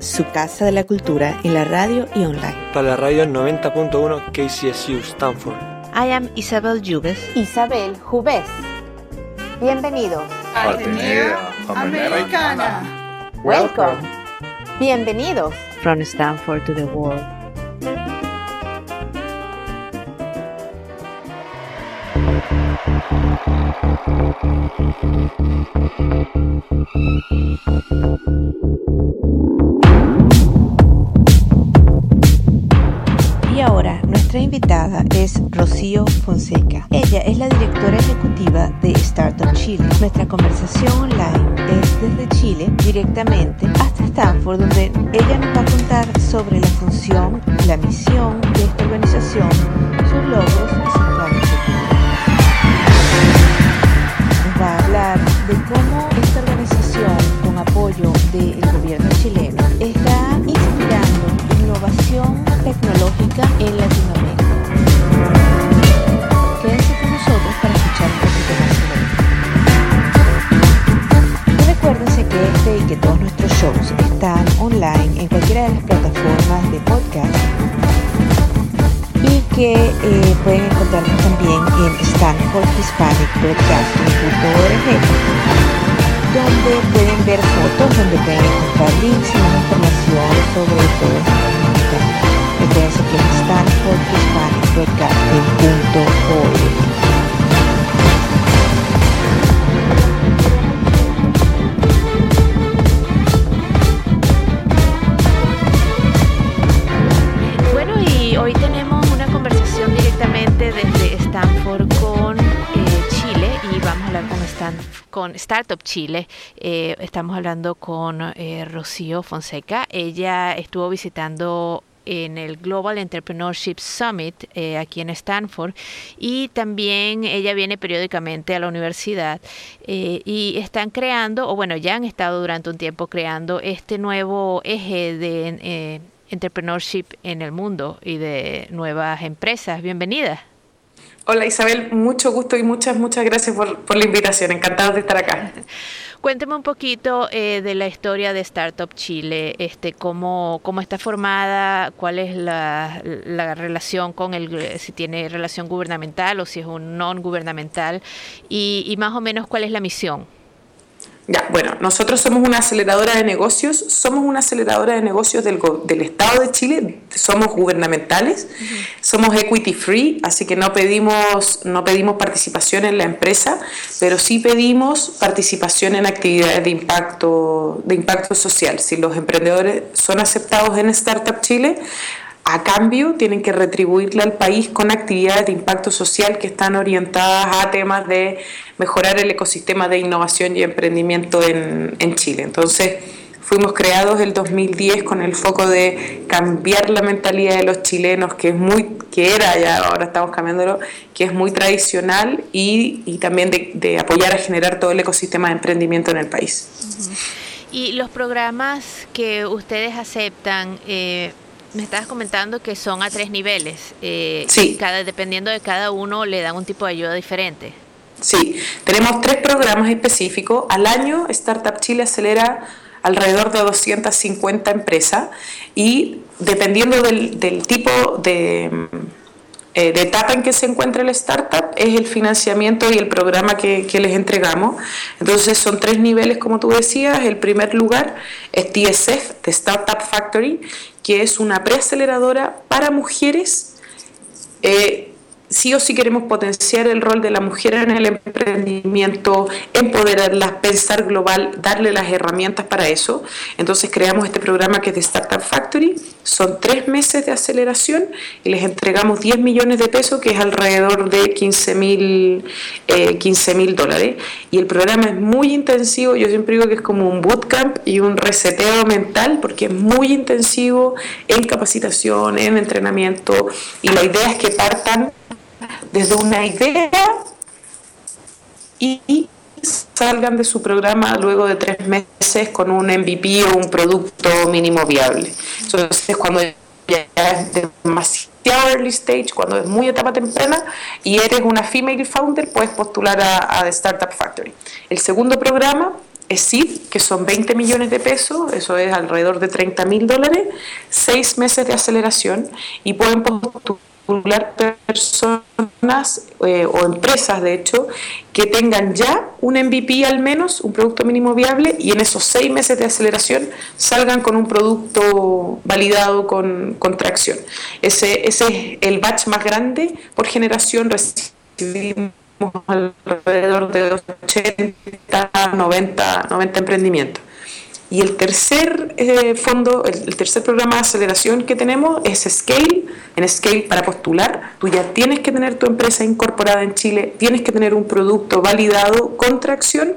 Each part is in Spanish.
Su casa de la cultura en la radio y online. Para la radio 90.1 KCSU Stanford. I am Isabel Jubes. Isabel Jubés. Bienvenidos. Atenea Americana. Welcome. Bienvenidos. From Stanford to the world. Nuestra invitada es Rocío Fonseca. Ella es la directora ejecutiva de Startup Chile. Nuestra conversación online es desde Chile directamente hasta Stanford, donde ella nos va a contar sobre la función, la misión de esta organización, sus logros y sus planes futuros. Nos va a hablar de cómo con Startup Chile. Eh, estamos hablando con eh, Rocío Fonseca. Ella estuvo visitando en el Global Entrepreneurship Summit eh, aquí en Stanford y también ella viene periódicamente a la universidad eh, y están creando, o bueno, ya han estado durante un tiempo creando este nuevo eje de eh, entrepreneurship en el mundo y de nuevas empresas. Bienvenida. Hola Isabel, mucho gusto y muchas, muchas gracias por, por la invitación. Encantados de estar acá. Cuénteme un poquito eh, de la historia de Startup Chile, este, cómo, cómo está formada, cuál es la, la relación con el, si tiene relación gubernamental o si es un non gubernamental y, y más o menos cuál es la misión. Ya, bueno, nosotros somos una aceleradora de negocios, somos una aceleradora de negocios del, del Estado de Chile, somos gubernamentales, somos equity free, así que no pedimos, no pedimos participación en la empresa, pero sí pedimos participación en actividades de impacto, de impacto social. Si los emprendedores son aceptados en Startup Chile, a cambio tienen que retribuirle al país con actividades de impacto social que están orientadas a temas de mejorar el ecosistema de innovación y emprendimiento en, en Chile. Entonces, fuimos creados el 2010 con el foco de cambiar la mentalidad de los chilenos, que es muy, que era ya, ahora estamos cambiándolo, que es muy tradicional y, y también de, de apoyar a generar todo el ecosistema de emprendimiento en el país. Y los programas que ustedes aceptan, eh, me estabas comentando que son a tres niveles. eh, Sí. Cada, dependiendo de cada uno, le dan un tipo de ayuda diferente. Sí, tenemos tres programas específicos. Al año, Startup Chile acelera alrededor de 250 empresas y dependiendo del, del tipo de, eh, de etapa en que se encuentra el startup, es el financiamiento y el programa que, les entregamos. Entonces son tres niveles, como tú decías. El primer lugar es TSF, de Startup Factory, que es una preaceleradora para mujeres eh, sí o sí queremos potenciar el rol de la mujer en el emprendimiento, empoderarlas, pensar global, darle las herramientas para eso. Entonces creamos este programa que es de Startup Factory. Son tres meses de aceleración y les entregamos 10 millones de pesos, que es alrededor de 15 mil eh, 15 mil dólares. Y el programa es muy intensivo, yo siempre digo que es como un bootcamp y un reseteo mental, porque es muy intensivo en capacitación, en entrenamiento, y la idea es que partan desde una idea y salgan de su programa luego de tres meses con un MVP o un producto mínimo viable. Entonces, cuando ya es demasiado early stage, cuando es muy etapa temprana y eres una female founder, puedes postular a, Startup Factory. El segundo programa es SID, que son 20 millones de pesos, eso es alrededor de 30 mil dólares, seis meses de aceleración y pueden postular personas eh, o empresas, de hecho, que tengan ya un MVP al menos, un producto mínimo viable, y en esos seis meses de aceleración salgan con un producto validado con, con tracción. Ese, ese es el batch más grande por generación. Recibimos alrededor de 80, 90, 90 emprendimientos. Y el tercer eh, fondo, el, tercer programa de aceleración que tenemos es Scale. En Scale, para postular, tú ya tienes que tener tu empresa incorporada en Chile, tienes que tener un producto validado con tracción.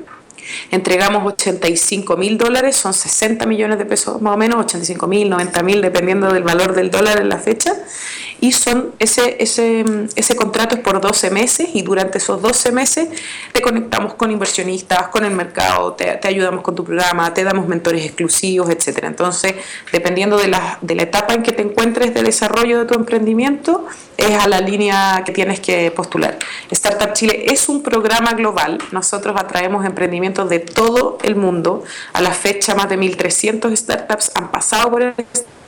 Entregamos 85 mil dólares, son 60 millones de pesos más o menos, 85 mil, 90 mil, dependiendo del valor del dólar en la fecha y son ese, ese, ese contrato es por 12 meses y durante esos 12 meses te conectamos con inversionistas, con el mercado, te, te ayudamos con tu programa, te damos mentores exclusivos, etcétera. Entonces, dependiendo de la, de la etapa en que te encuentres de desarrollo de tu emprendimiento, es a la línea que tienes que postular. Startup Chile es un programa global. Nosotros atraemos emprendimientos de todo el mundo. A la fecha, más de 1.300 startups han pasado por el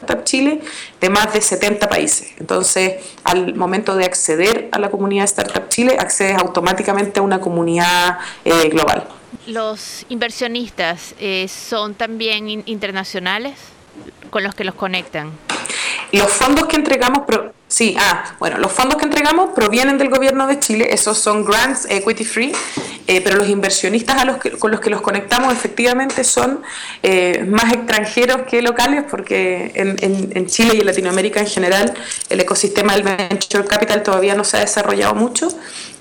Startup Chile de más de 70 países. Entonces, al momento de acceder a la comunidad Startup Chile, accedes automáticamente a una comunidad eh, global. ¿Los inversionistas eh, son también internacionales con los que los conectan? Los fondos que entregamos, sí, ah, bueno, los fondos que entregamos provienen del gobierno de Chile, esos son grants equity free, eh, pero los inversionistas a los que, con los que los conectamos efectivamente son eh, más extranjeros que locales, porque en, en, Chile y en Latinoamérica en general el ecosistema del venture capital todavía no se ha desarrollado mucho,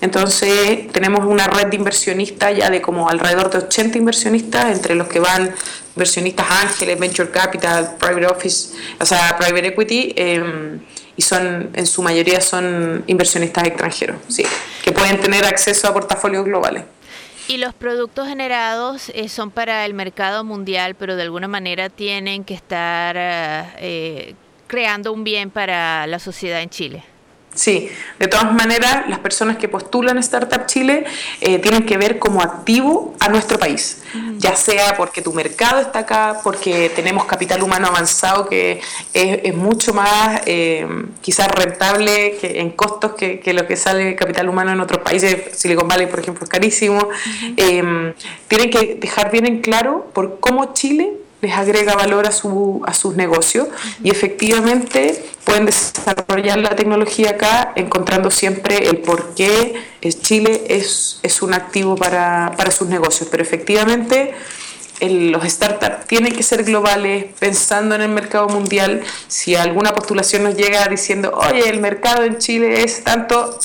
entonces tenemos una red de inversionistas ya de como alrededor de 80 inversionistas, entre los que van inversionistas ángeles, venture capital, private office, o sea, private equity, eh, y son, en su mayoría son inversionistas extranjeros, sí, que pueden tener acceso a portafolios globales. Y los productos generados eh, son para el mercado mundial, pero de alguna manera tienen que estar eh, creando un bien para la sociedad en Chile. Sí, de todas maneras, las personas que postulan Startup Chile eh, tienen que ver como activo a nuestro país, ya sea porque tu mercado está acá, porque tenemos capital humano avanzado que es, mucho más eh, quizás rentable que en costos que, lo que sale capital humano en otros países, Silicon Valley por ejemplo es carísimo, eh, tienen que dejar bien en claro por cómo Chile les agrega valor a, su, a sus negocios y efectivamente pueden desarrollar la tecnología acá encontrando siempre el por qué Chile es, es un activo para, para sus negocios. Pero efectivamente los startups tienen que ser globales, pensando en el mercado mundial. Si alguna postulación nos llega diciendo, oye, el mercado en Chile es tanto,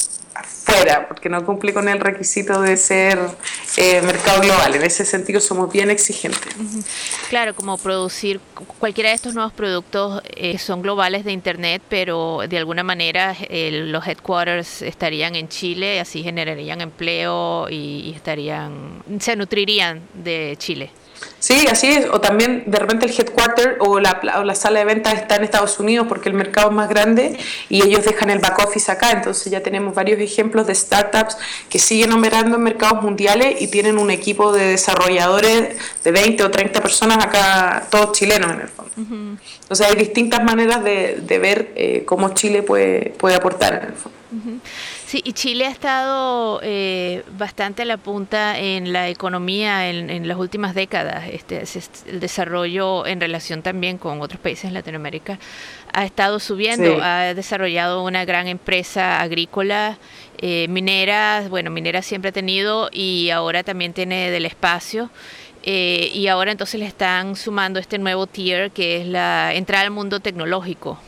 fuera, porque no cumple con el requisito de ser eh, mercado global. En ese sentido somos bien exigentes. Claro, como producir cualquiera de estos nuevos productos eh, son globales de Internet, pero de alguna manera los headquarters estarían en Chile, así generarían empleo y estarían, se nutrirían de Chile. Sí, así es. O también de repente el headquarter o la, o la sala de ventas está en Estados Unidos porque el mercado es más grande y ellos dejan el back office acá. Entonces ya tenemos varios ejemplos de startups que siguen operando en mercados mundiales y tienen un equipo de desarrolladores de 20 o 30 personas acá, todos chilenos en el fondo. Entonces hay distintas maneras de, de ver eh, cómo Chile puede, puede aportar en el fondo. Sí, y Chile ha estado eh, bastante a la punta en la economía en, las últimas décadas. Este, el desarrollo en relación también con otros países en Latinoamérica ha estado subiendo. Ha desarrollado una gran empresa agrícola, eh, minera, bueno, minera siempre ha tenido y ahora también tiene del espacio. Eh, y ahora entonces le están sumando este nuevo tier que es la entrada al mundo tecnológico.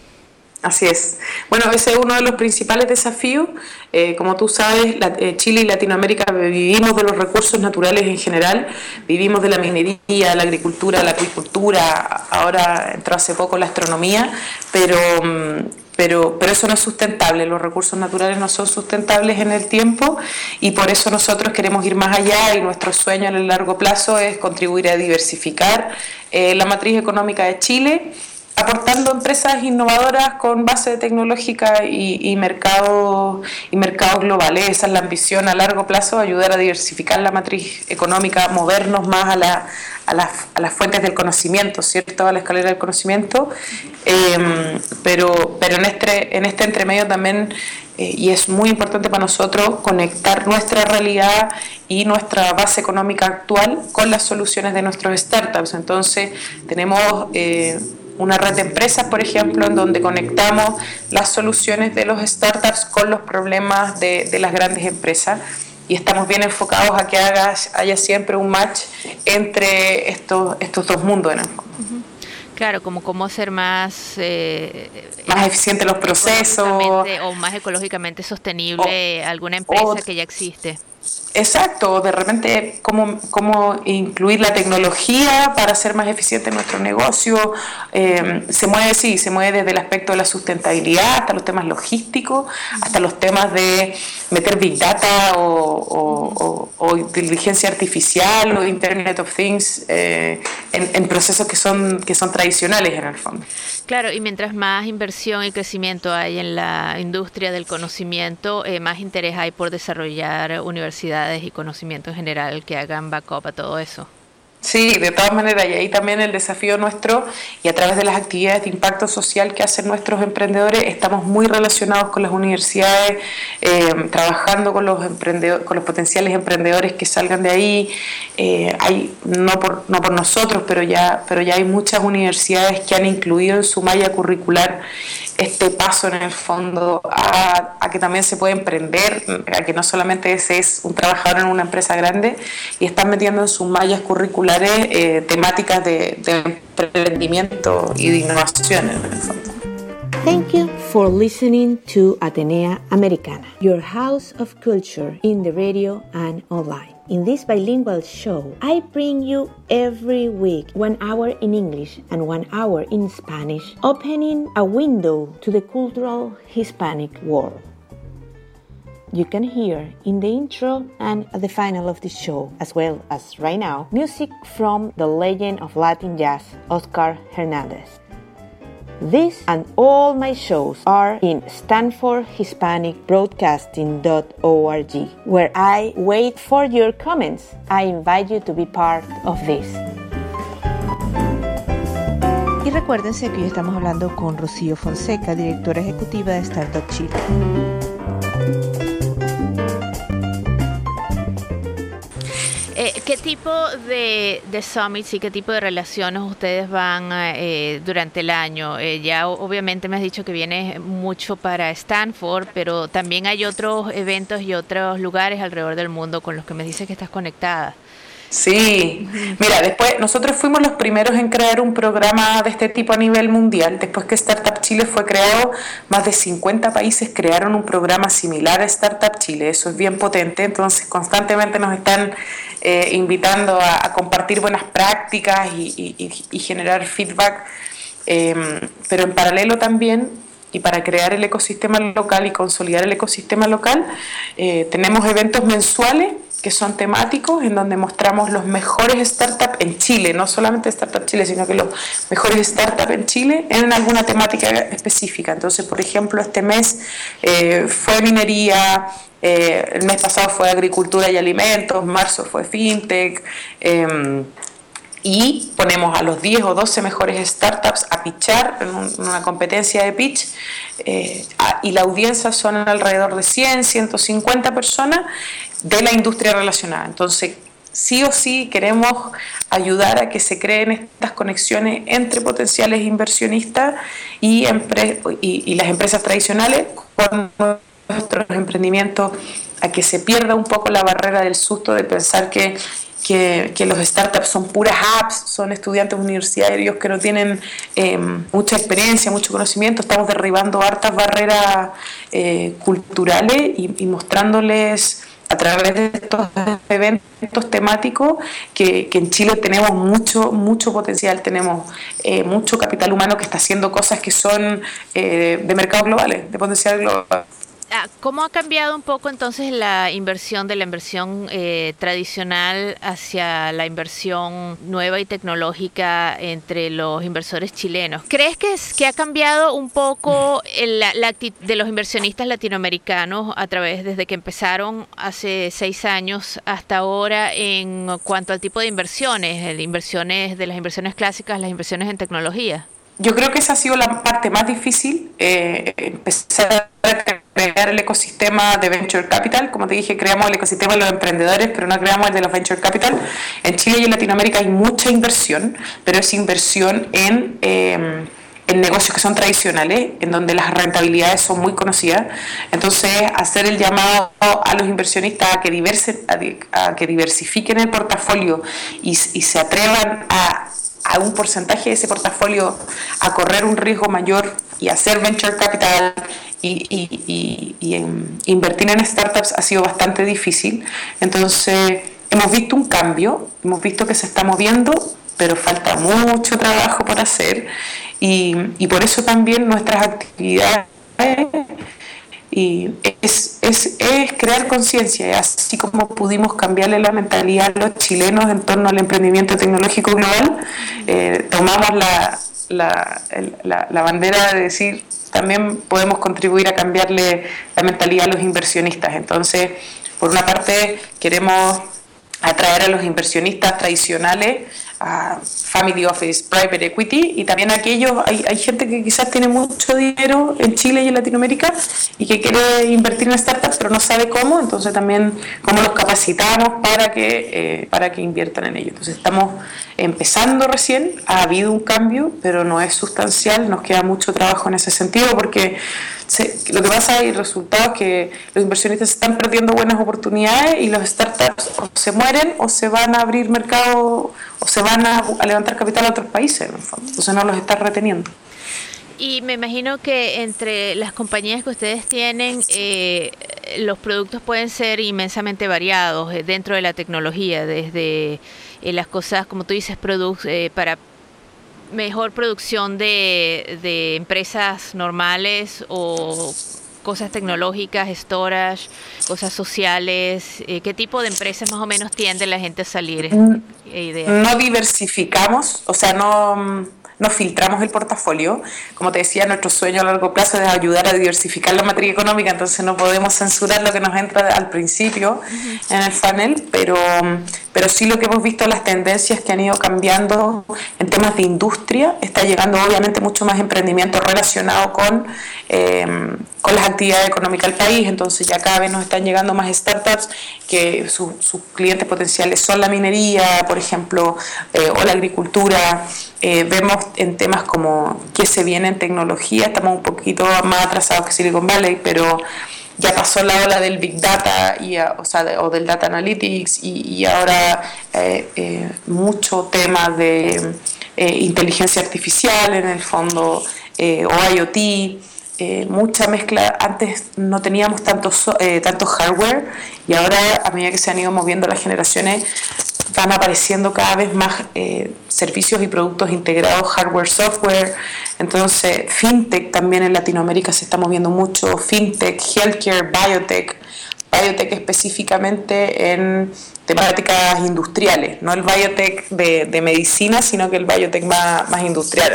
Así es. Bueno, ese es uno de los principales desafíos. Eh, como tú sabes, eh, Chile y Latinoamérica vivimos de los recursos naturales en general, vivimos de la minería, la agricultura, la acuicultura, ahora entró hace poco la astronomía, pero, mm, pero, pero eso no es sustentable, los recursos naturales no son sustentables en el tiempo y por eso nosotros queremos ir más allá y nuestro sueño en el largo plazo es contribuir a diversificar eh, la matriz económica de Chile aportando empresas innovadoras con base tecnológica y, y, mercado, y mercados globales. Esa es la ambición a largo plazo, ayudar a diversificar la matriz económica, movernos más a, la, a, las, a las fuentes del conocimiento, ¿cierto? A la escalera del conocimiento. Eh, pero pero en, este, en este entremedio también, eh, y es muy importante para nosotros, conectar nuestra realidad y nuestra base económica actual con las soluciones de nuestros startups. Entonces, tenemos... Eh, una red de empresas, por ejemplo, en donde conectamos las soluciones de los startups con los problemas de, de las grandes empresas y estamos bien enfocados a que haga, haya siempre un match entre estos, estos dos mundos. ¿no? Claro, como cómo ser más... Eh, más eficientes los procesos. O más ecológicamente sostenible o, alguna empresa o, que ya existe. Exacto, de repente cómo, cómo incluir la tecnología para hacer más eficiente nuestro negocio. Eh, se mueve, sí, se mueve desde el aspecto de la sustentabilidad hasta los temas logísticos, hasta los temas de meter Big Data o, inteligencia artificial o Internet of Things eh, en, en, procesos que son, que son tradicionales en el fondo. Claro, y mientras más inversión y crecimiento hay en la industria del conocimiento, eh, más interés hay por desarrollar universidades y conocimiento en general que hagan backup a todo eso. Sí, de todas maneras, y ahí también el desafío nuestro, y a través de las actividades de impacto social que hacen nuestros emprendedores, estamos muy relacionados con las universidades, eh, trabajando con los emprendedores, con los potenciales emprendedores que salgan de ahí. Eh, hay, no por, no por nosotros, pero ya, pero ya hay muchas universidades que han incluido en su malla curricular este paso en el fondo a, a, que también se puede emprender, a que no solamente ese es un trabajador en una empresa grande y están metiendo en sus mallas curriculares eh, temáticas de, de emprendimiento y de innovación en el fondo. Thank you for listening to Atenea Americana, your house of culture in the radio and online. In this bilingual show, I bring you every week one hour in English and one hour in Spanish, opening a window to the cultural Hispanic world. You can hear in the intro and at the final of the show, as well as right now, music from the legend of Latin jazz, Oscar Hernandez. This and all my shows are in StanfordHispanicBroadcasting.org, where I wait for your comments. I invite you to be part of this. Y recuérdense que hoy estamos hablando con Rocío Fonseca, directora ejecutiva de Startup Chile. ¿Qué tipo de, de, summits y qué tipo de relaciones ustedes van eh, durante el año? Eh, ya obviamente me has dicho que viene mucho para Stanford, pero también hay otros eventos y otros lugares alrededor del mundo con los que me dices que estás conectada. Sí, mira, después nosotros fuimos los primeros en crear un programa de este tipo a nivel mundial. Después que Startup Chile fue creado, más de 50 países crearon un programa similar a Startup Chile. Eso es bien potente, entonces constantemente nos están eh, invitando a, compartir buenas prácticas y, y, y generar feedback. Eh, pero en paralelo también y para crear el ecosistema local y consolidar el ecosistema local, eh, tenemos eventos mensuales que son temáticos, en donde mostramos los mejores startups en Chile, no solamente Startup Chile, sino que los mejores startups en Chile en alguna temática específica. Entonces, por ejemplo, este mes eh, fue minería, eh, el mes pasado fue agricultura y alimentos, marzo fue fintech. Y ponemos a los 10 o 12 mejores startups a pitchar en, un, en una competencia de pitch eh, y la audiencia son alrededor de 100, 150 personas de la industria relacionada. Entonces, sí o sí queremos ayudar a que se creen estas conexiones entre potenciales inversionistas y, y, y las empresas tradicionales con nuestros emprendimientos, a que se pierda un poco la barrera del susto de pensar que que, que, los startups son puras apps, son estudiantes universitarios que no tienen eh, mucha experiencia, mucho conocimiento. Estamos derribando hartas barreras eh, culturales y, mostrándoles a través de estos eventos temáticos que, en Chile tenemos mucho, mucho potencial, tenemos eh, mucho capital humano que está haciendo cosas que son eh, de mercados globales, de potencial global. Ah, ¿Cómo ha cambiado un poco entonces la inversión de la inversión eh, tradicional hacia la inversión nueva y tecnológica entre los inversores chilenos? ¿Crees que, es, que ha cambiado un poco la, de los inversionistas latinoamericanos a través desde que empezaron hace seis años hasta ahora en cuanto al tipo de inversiones, inversiones de las inversiones clásicas, las inversiones en tecnología? Yo creo que esa ha sido la parte más difícil, eh, empezar a crear el ecosistema de Venture Capital. Como te dije, creamos el ecosistema de los emprendedores, pero no creamos el de los Venture Capital. En Chile y en Latinoamérica hay mucha inversión, pero es inversión en... Eh, en negocios que son tradicionales, en donde las rentabilidades son muy conocidas. Entonces, hacer el llamado a los inversionistas a que, diverse, a, que diversifiquen el portafolio y, y se atrevan a a un porcentaje de ese portafolio a correr un riesgo mayor y hacer venture capital y, invertir en startups ha sido bastante difícil. Entonces, hemos visto un cambio, hemos visto que se está moviendo, pero falta mucho trabajo por hacer y, por eso también nuestras actividades y es, es, es crear conciencia, así como pudimos cambiarle la mentalidad a los chilenos en torno al emprendimiento tecnológico global, eh, tomamos la, la, la bandera de decir también podemos contribuir a cambiarle la mentalidad a los inversionistas. Entonces, por una parte, queremos atraer a los inversionistas tradicionales family office, private equity y también aquellos, hay, hay gente que quizás tiene mucho dinero en Chile y en Latinoamérica y que quiere invertir en startups pero no sabe cómo, entonces también cómo los capacitamos para que, eh, para que inviertan en ello. Entonces estamos empezando recién, ha habido un cambio, pero no es sustancial, nos queda mucho trabajo en ese sentido porque lo que pasa hay resultados que los inversionistas están perdiendo buenas oportunidades y los startups o se mueren o se van a abrir mercado o se van a, levantar capital a otros países, en el entonces no los está reteniendo. Y me imagino que entre las compañías que ustedes tienen, eh, los productos pueden ser inmensamente variados eh, dentro de la tecnología, desde eh, las cosas, como tú dices, para mejor producción de, de empresas normales o cosas tecnológicas, storage, cosas sociales? Eh, ¿Qué tipo de empresas más o menos tiende la gente a salir? Mm, no diversificamos, o sea, no no filtramos el portafolio. Como te decía, nuestro sueño a largo plazo es ayudar a diversificar la matriz económica, entonces no podemos censurar lo que nos entra al principio en el funnel, pero, pero sí lo que hemos visto, las tendencias que han ido cambiando en temas de industria, está llegando obviamente mucho más emprendimiento relacionado con, eh, con las actividades económicas del país, entonces ya cada vez nos están llegando más startups que sus clientes potenciales son la minería, por ejemplo, eh, o la agricultura. Eh, vemos en temas como que se viene en tecnología, estamos un poquito más atrasados que Silicon Valley, pero ya pasó la ola del Big Data y, o, del Data Analytics y, ahora eh, eh, mucho tema de inteligencia artificial en el fondo o IoT. mucha mezcla, antes no teníamos tanto, tanto hardware y ahora a medida que se han ido moviendo las generaciones van apareciendo cada vez más eh, servicios y productos integrados, hardware, software. Entonces, fintech también en Latinoamérica se está moviendo mucho, fintech, healthcare, biotech, biotech específicamente en temáticas industriales, no el biotech de, medicina, sino que el biotech más, más industrial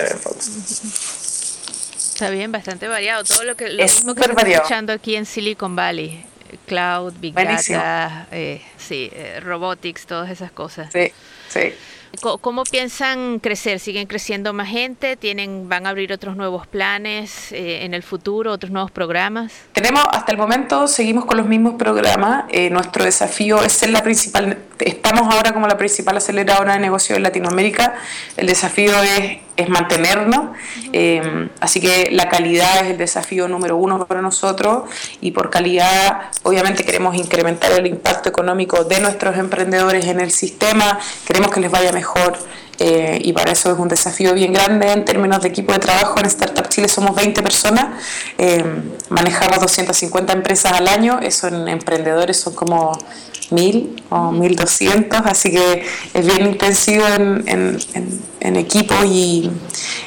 Está bien, bastante variado. Todo lo que lo mismo que estamos escuchando aquí en Silicon Valley cloud, big data, eh, sí, eh, robotics, todas esas cosas. Sí, sí. ¿Cómo piensan crecer? ¿Siguen creciendo más gente? ¿Tienen, ¿Van a abrir otros nuevos planes eh, en el futuro, otros nuevos programas? Tenemos, hasta el momento, seguimos con los mismos programas. Eh, nuestro desafío es ser la principal, estamos ahora como la principal aceleradora de negocios en Latinoamérica. El desafío es es mantenernos. Eh, así que la calidad es el desafío número uno para nosotros y por calidad obviamente queremos incrementar el impacto económico de nuestros emprendedores en el sistema, queremos que les vaya mejor eh, y para eso es un desafío bien grande en términos de equipo de trabajo. En Startup Chile somos 20 personas, eh, manejamos 250 empresas al año, eso en emprendedores son como 1000 o 1200, así que es bien intensivo en, en, en, equipo y,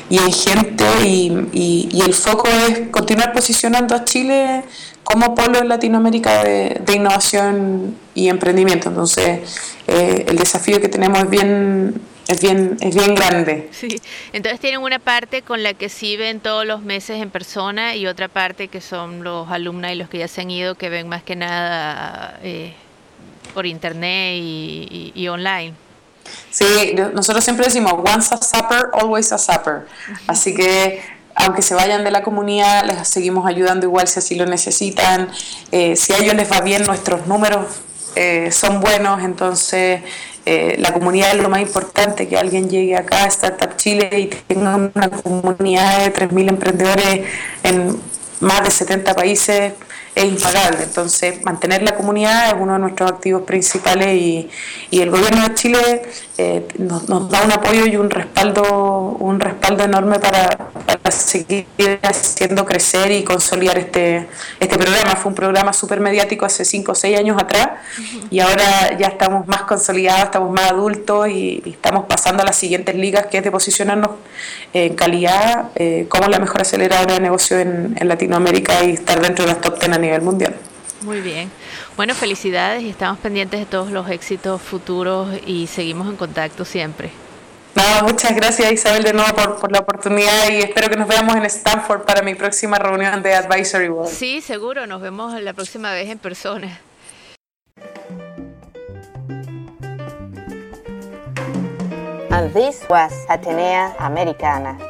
y, en gente y, y, el foco es continuar posicionando a Chile como polo en Latinoamérica de, de innovación y emprendimiento. Entonces, eh, el desafío que tenemos es bien es bien, es bien grande. Sí, entonces tienen una parte con la que sí ven todos los meses en persona y otra parte que son los alumnos y los que ya se han ido que ven más que nada eh, por internet y, online. Sí, nosotros siempre decimos once a supper, always a supper. Así que aunque se vayan de la comunidad, les seguimos ayudando igual si así lo necesitan. Eh, si a ellos les va bien, nuestros números eh, son buenos, entonces eh, la comunidad es lo más importante, que alguien llegue acá a Startup Chile y tenga una comunidad de 3.000 emprendedores en más de 70 países es impagable. Entonces, mantener la comunidad es uno de nuestros activos principales y, y el gobierno de Chile eh, nos, da un apoyo y un respaldo, un respaldo enorme para, seguir haciendo crecer y consolidar este, este programa. Fue un programa súper mediático hace 5 o 6 años atrás y ahora ya estamos más consolidados, estamos más adultos y, estamos pasando a las siguientes ligas, que es de posicionarnos en calidad eh, como la mejor aceleradora de negocio en, en Latinoamérica y estar dentro de las top 10 a nivel mundial. Muy bien. Bueno, felicidades y estamos pendientes de todos los éxitos futuros y seguimos en contacto siempre. No, muchas gracias Isabel de nuevo por, por, la oportunidad y espero que nos veamos en Stanford para mi próxima reunión de Advisory Board. Sí, seguro, nos vemos la próxima vez en persona. And this was Atenea Americana.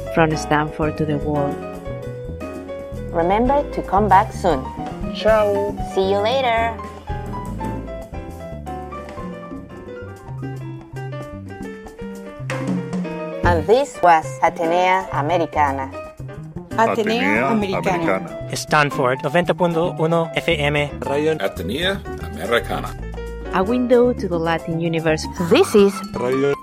From Stanford to the world. Remember to come back soon. Ciao. See you later. And this was Atenea Americana. Atenea Americana. Stanford 90.1 FM. Radio Atenea Americana. A window to the Latin universe. This is Radio